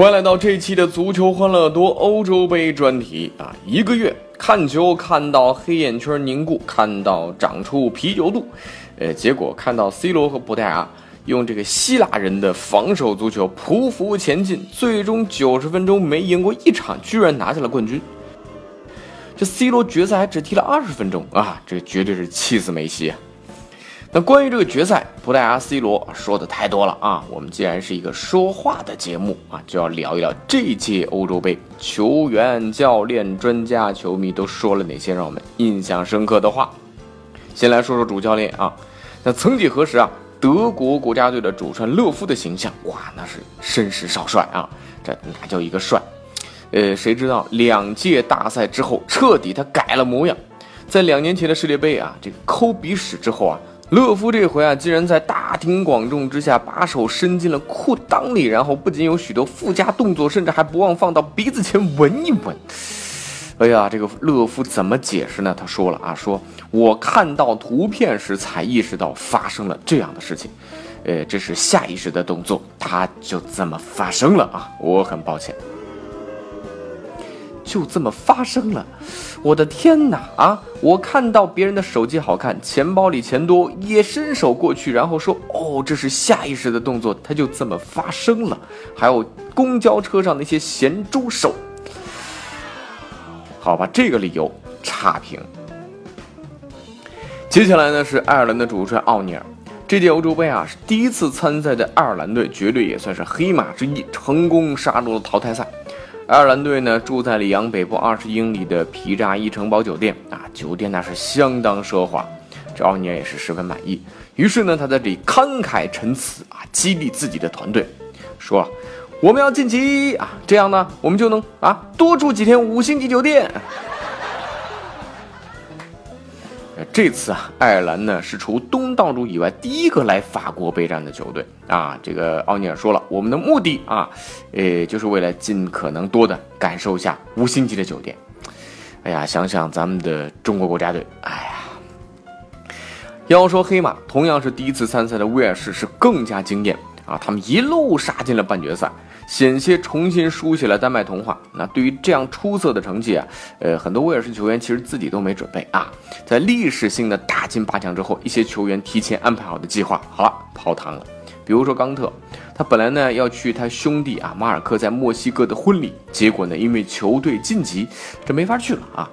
欢迎来到这期的足球欢乐多欧洲杯专题啊！一个月看球看到黑眼圈凝固，看到长出啤酒肚，呃，结果看到 C 罗和葡萄牙用这个希腊人的防守足球匍匐前进，最终九十分钟没赢过一场，居然拿下了冠军。这 C 罗决赛还只踢了二十分钟啊，这绝对是气死梅西啊！那关于这个决赛，葡萄牙 C 罗说的太多了啊！我们既然是一个说话的节目啊，就要聊一聊这届欧洲杯球员、教练、专家、球迷都说了哪些让我们印象深刻的话。先来说说主教练啊，那曾几何时啊，德国国家队的主帅勒夫的形象，哇，那是绅士少帅啊，这哪叫一个帅？呃，谁知道两届大赛之后，彻底他改了模样，在两年前的世界杯啊，这个抠鼻屎之后啊。勒夫这回啊，竟然在大庭广众之下把手伸进了裤裆里，然后不仅有许多附加动作，甚至还不忘放到鼻子前闻一闻。哎呀，这个勒夫怎么解释呢？他说了啊，说我看到图片时才意识到发生了这样的事情，呃，这是下意识的动作，它就这么发生了啊，我很抱歉。就这么发生了，我的天哪啊！我看到别人的手机好看，钱包里钱多，也伸手过去，然后说：“哦，这是下意识的动作。”它就这么发生了。还有公交车上那些咸猪手，好吧，这个理由差评。接下来呢是爱尔兰的主帅奥尼尔，这届欧洲杯啊是第一次参赛的爱尔兰队，绝对也算是黑马之一，成功杀入了淘汰赛。爱尔兰队呢住在里昂北部二十英里的皮扎伊城堡酒店啊，酒店那是相当奢华，这奥尼尔也是十分满意。于是呢，他在这里慷慨陈词啊，激励自己的团队，说：“我们要晋级啊，这样呢，我们就能啊多住几天五星级酒店。”这次啊，爱尔兰呢是除东道主以外第一个来法国备战的球队啊。这个奥尼尔说了，我们的目的啊，呃，就是为了尽可能多的感受一下五星级的酒店。哎呀，想想咱们的中国国家队，哎呀，要说黑马，同样是第一次参赛的威尔士是更加惊艳啊，他们一路杀进了半决赛。险些重新书写了丹麦童话。那对于这样出色的成绩啊，呃，很多威尔士球员其实自己都没准备啊。在历史性的打进八强之后，一些球员提前安排好的计划，好了，泡汤了。比如说冈特，他本来呢要去他兄弟啊马尔科在墨西哥的婚礼，结果呢因为球队晋级，这没法去了啊。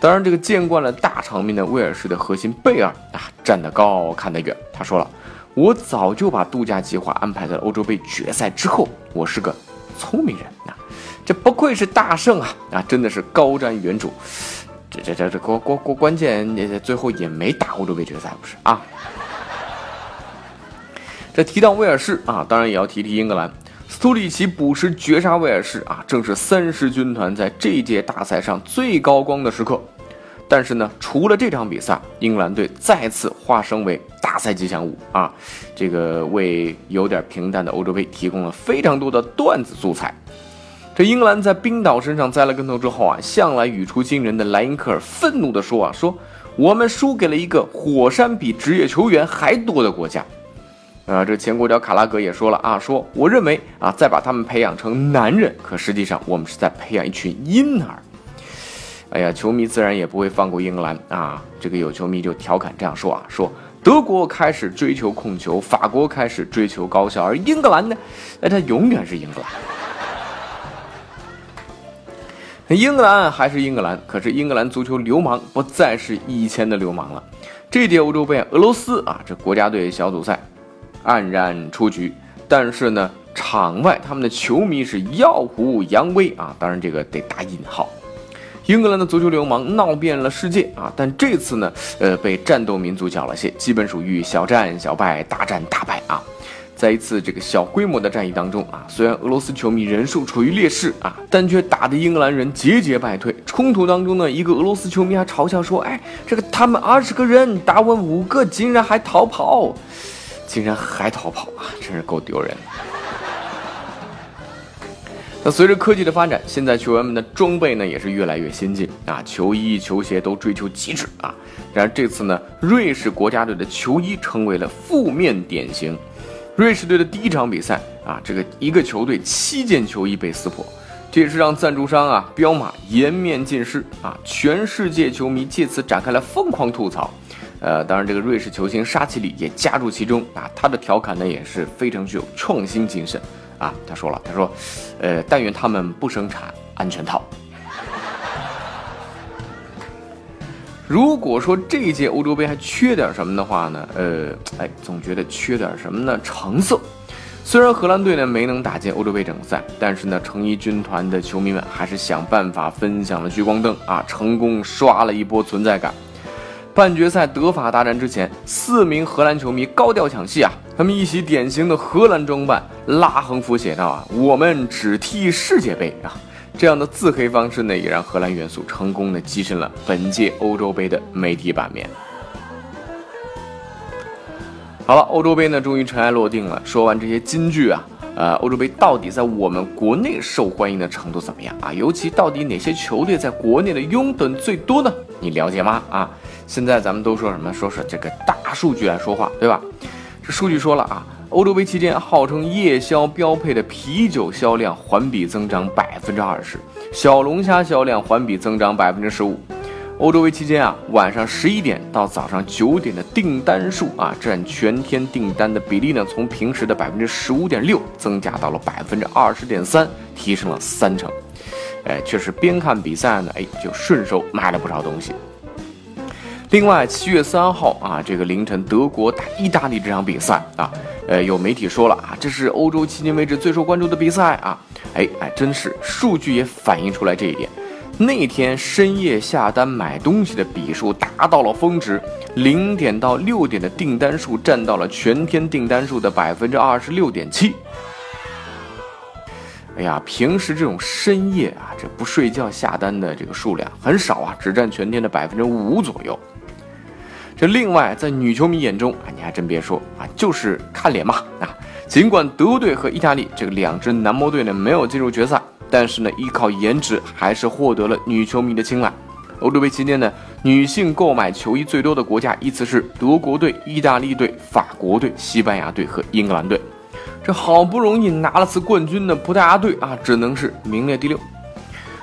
当然，这个见惯了大场面的威尔士的核心贝尔啊，站得高看得远，他说了。我早就把度假计划安排在了欧洲杯决赛之后。我是个聪明人啊，这不愧是大圣啊啊！真的是高瞻远瞩。这这这这关关关关键，最后也没打欧洲杯决赛，不是啊？这提到威尔士啊，当然也要提提英格兰。苏里奇补时绝杀威尔士啊，正是三狮军团在这届大赛上最高光的时刻。但是呢，除了这场比赛，英格兰队再次化身为大赛吉祥物啊！这个为有点平淡的欧洲杯提供了非常多的段子素材。这英格兰在冰岛身上栽了跟头之后啊，向来语出惊人的莱因克尔愤怒地说啊：“说我们输给了一个火山比职业球员还多的国家。”啊，这前国脚卡拉格也说了啊：“说我认为啊，再把他们培养成男人，可实际上我们是在培养一群婴儿。”哎呀，球迷自然也不会放过英格兰啊！这个有球迷就调侃这样说啊：说德国开始追求控球，法国开始追求高效，而英格兰呢，哎，他永远是英格兰。英格兰还是英格兰，可是英格兰足球流氓不再是以前的流氓了。这届欧洲杯，俄罗斯啊，这国家队小组赛黯然出局，但是呢，场外他们的球迷是耀武扬威啊！当然，这个得打引号。英格兰的足球流氓闹遍了世界啊，但这次呢，呃，被战斗民族缴了械，基本属于小战小败，大战大败啊。在一次这个小规模的战役当中啊，虽然俄罗斯球迷人数处于劣势啊，但却打得英格兰人节节败退。冲突当中呢，一个俄罗斯球迷还嘲笑说：“哎，这个他们二十个人打我五个，竟然还逃跑，竟然还逃跑啊，真是够丢人的。”那随着科技的发展，现在球员们的装备呢也是越来越先进啊，球衣球鞋都追求极致啊。然而这次呢，瑞士国家队的球衣成为了负面典型。瑞士队的第一场比赛啊，这个一个球队七件球衣被撕破，这也是让赞助商啊彪马颜面尽失啊，全世界球迷借此展开了疯狂吐槽。呃，当然这个瑞士球星沙奇里也加入其中啊，他的调侃呢也是非常具有创新精神啊。他说了，他说，呃，但愿他们不生产安全套。如果说这一届欧洲杯还缺点什么的话呢？呃，哎，总觉得缺点什么呢？成色。虽然荷兰队呢没能打进欧洲杯整赛，但是呢，成衣军团的球迷们还是想办法分享了聚光灯啊，成功刷了一波存在感。半决赛德法大战之前，四名荷兰球迷高调抢戏啊，他们一袭典型的荷兰装扮，拉横幅写道啊：“我们只踢世界杯啊。”这样的自黑方式呢，也让荷兰元素成功的跻身了本届欧洲杯的媒体版面。好了，欧洲杯呢终于尘埃落定了。说完这些金句啊，呃，欧洲杯到底在我们国内受欢迎的程度怎么样啊？尤其到底哪些球队在国内的拥趸最多呢？你了解吗？啊，现在咱们都说什么？说是这个大数据来说话，对吧？数据说了啊。欧洲杯期间，号称夜宵标配的啤酒销量环比增长百分之二十，小龙虾销量环比增长百分之十五。欧洲杯期间啊，晚上十一点到早上九点的订单数啊，占全天订单的比例呢，从平时的百分之十五点六增加到了百分之二十点三，提升了三成。哎，确实边看比赛呢，哎，就顺手买了不少东西。另外，七月三号啊，这个凌晨德国打意大利这场比赛啊，呃，有媒体说了啊，这是欧洲迄今为止最受关注的比赛啊，哎哎，真是数据也反映出来这一点。那天深夜下单买东西的笔数达到了峰值，零点到六点的订单数占到了全天订单数的百分之二十六点七。哎呀，平时这种深夜啊，这不睡觉下单的这个数量很少啊，只占全天的百分之五左右。这另外，在女球迷眼中啊，你还真别说啊，就是看脸嘛啊。尽管德国队和意大利这个两支男模队呢没有进入决赛，但是呢，依靠颜值还是获得了女球迷的青睐。欧洲杯期间呢，女性购买球衣最多的国家依次是德国队、意大利队、法国队、西班牙队和英格兰队。这好不容易拿了次冠军的葡萄牙队啊，只能是名列第六。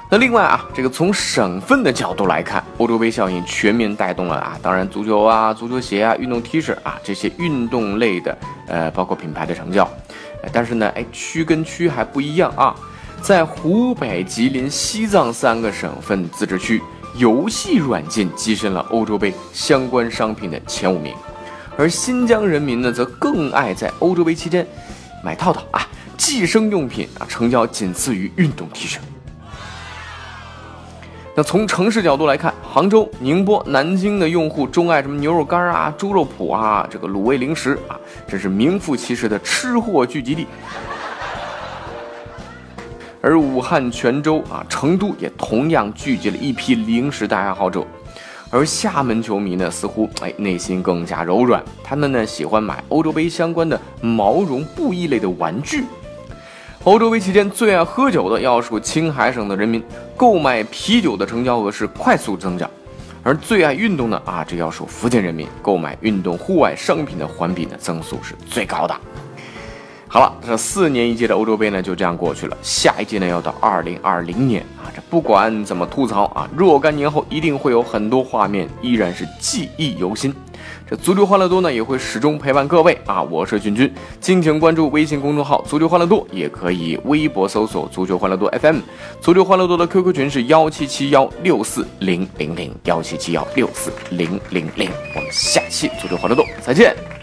那另外啊，这个从省份的角度来看，欧洲杯效应全面带动了啊，当然足球啊、足球鞋啊、运动 T 恤啊这些运动类的，呃，包括品牌的成交。但是呢，哎，区跟区还不一样啊，在湖北、吉林、西藏三个省份自治区，游戏软件跻身了欧洲杯相关商品的前五名，而新疆人民呢，则更爱在欧洲杯期间买套套啊，计生用品啊，成交仅次于运动 T 恤。那从城市角度来看，杭州、宁波、南京的用户钟爱什么牛肉干啊、猪肉脯啊、这个卤味零食啊，这是名副其实的吃货聚集地。而武汉、泉州啊、成都也同样聚集了一批零食的爱好者。而厦门球迷呢，似乎哎内心更加柔软，他们呢喜欢买欧洲杯相关的毛绒布艺类的玩具。欧洲杯期间最爱喝酒的要数青海省的人民，购买啤酒的成交额是快速增长；而最爱运动的啊，这要数福建人民，购买运动户外商品的环比呢增速是最高的。好了，这四年一届的欧洲杯呢就这样过去了，下一届呢要到二零二零年啊，这不管怎么吐槽啊，若干年后一定会有很多画面依然是记忆犹新。这足球欢乐多呢也会始终陪伴各位啊！我是君君，敬请关注微信公众号“足球欢乐多”，也可以微博搜索“足球欢乐多 FM”。足球欢乐多的 QQ 群是幺七七幺六四零零零幺七七幺六四零零零。我们下期足球欢乐多再见。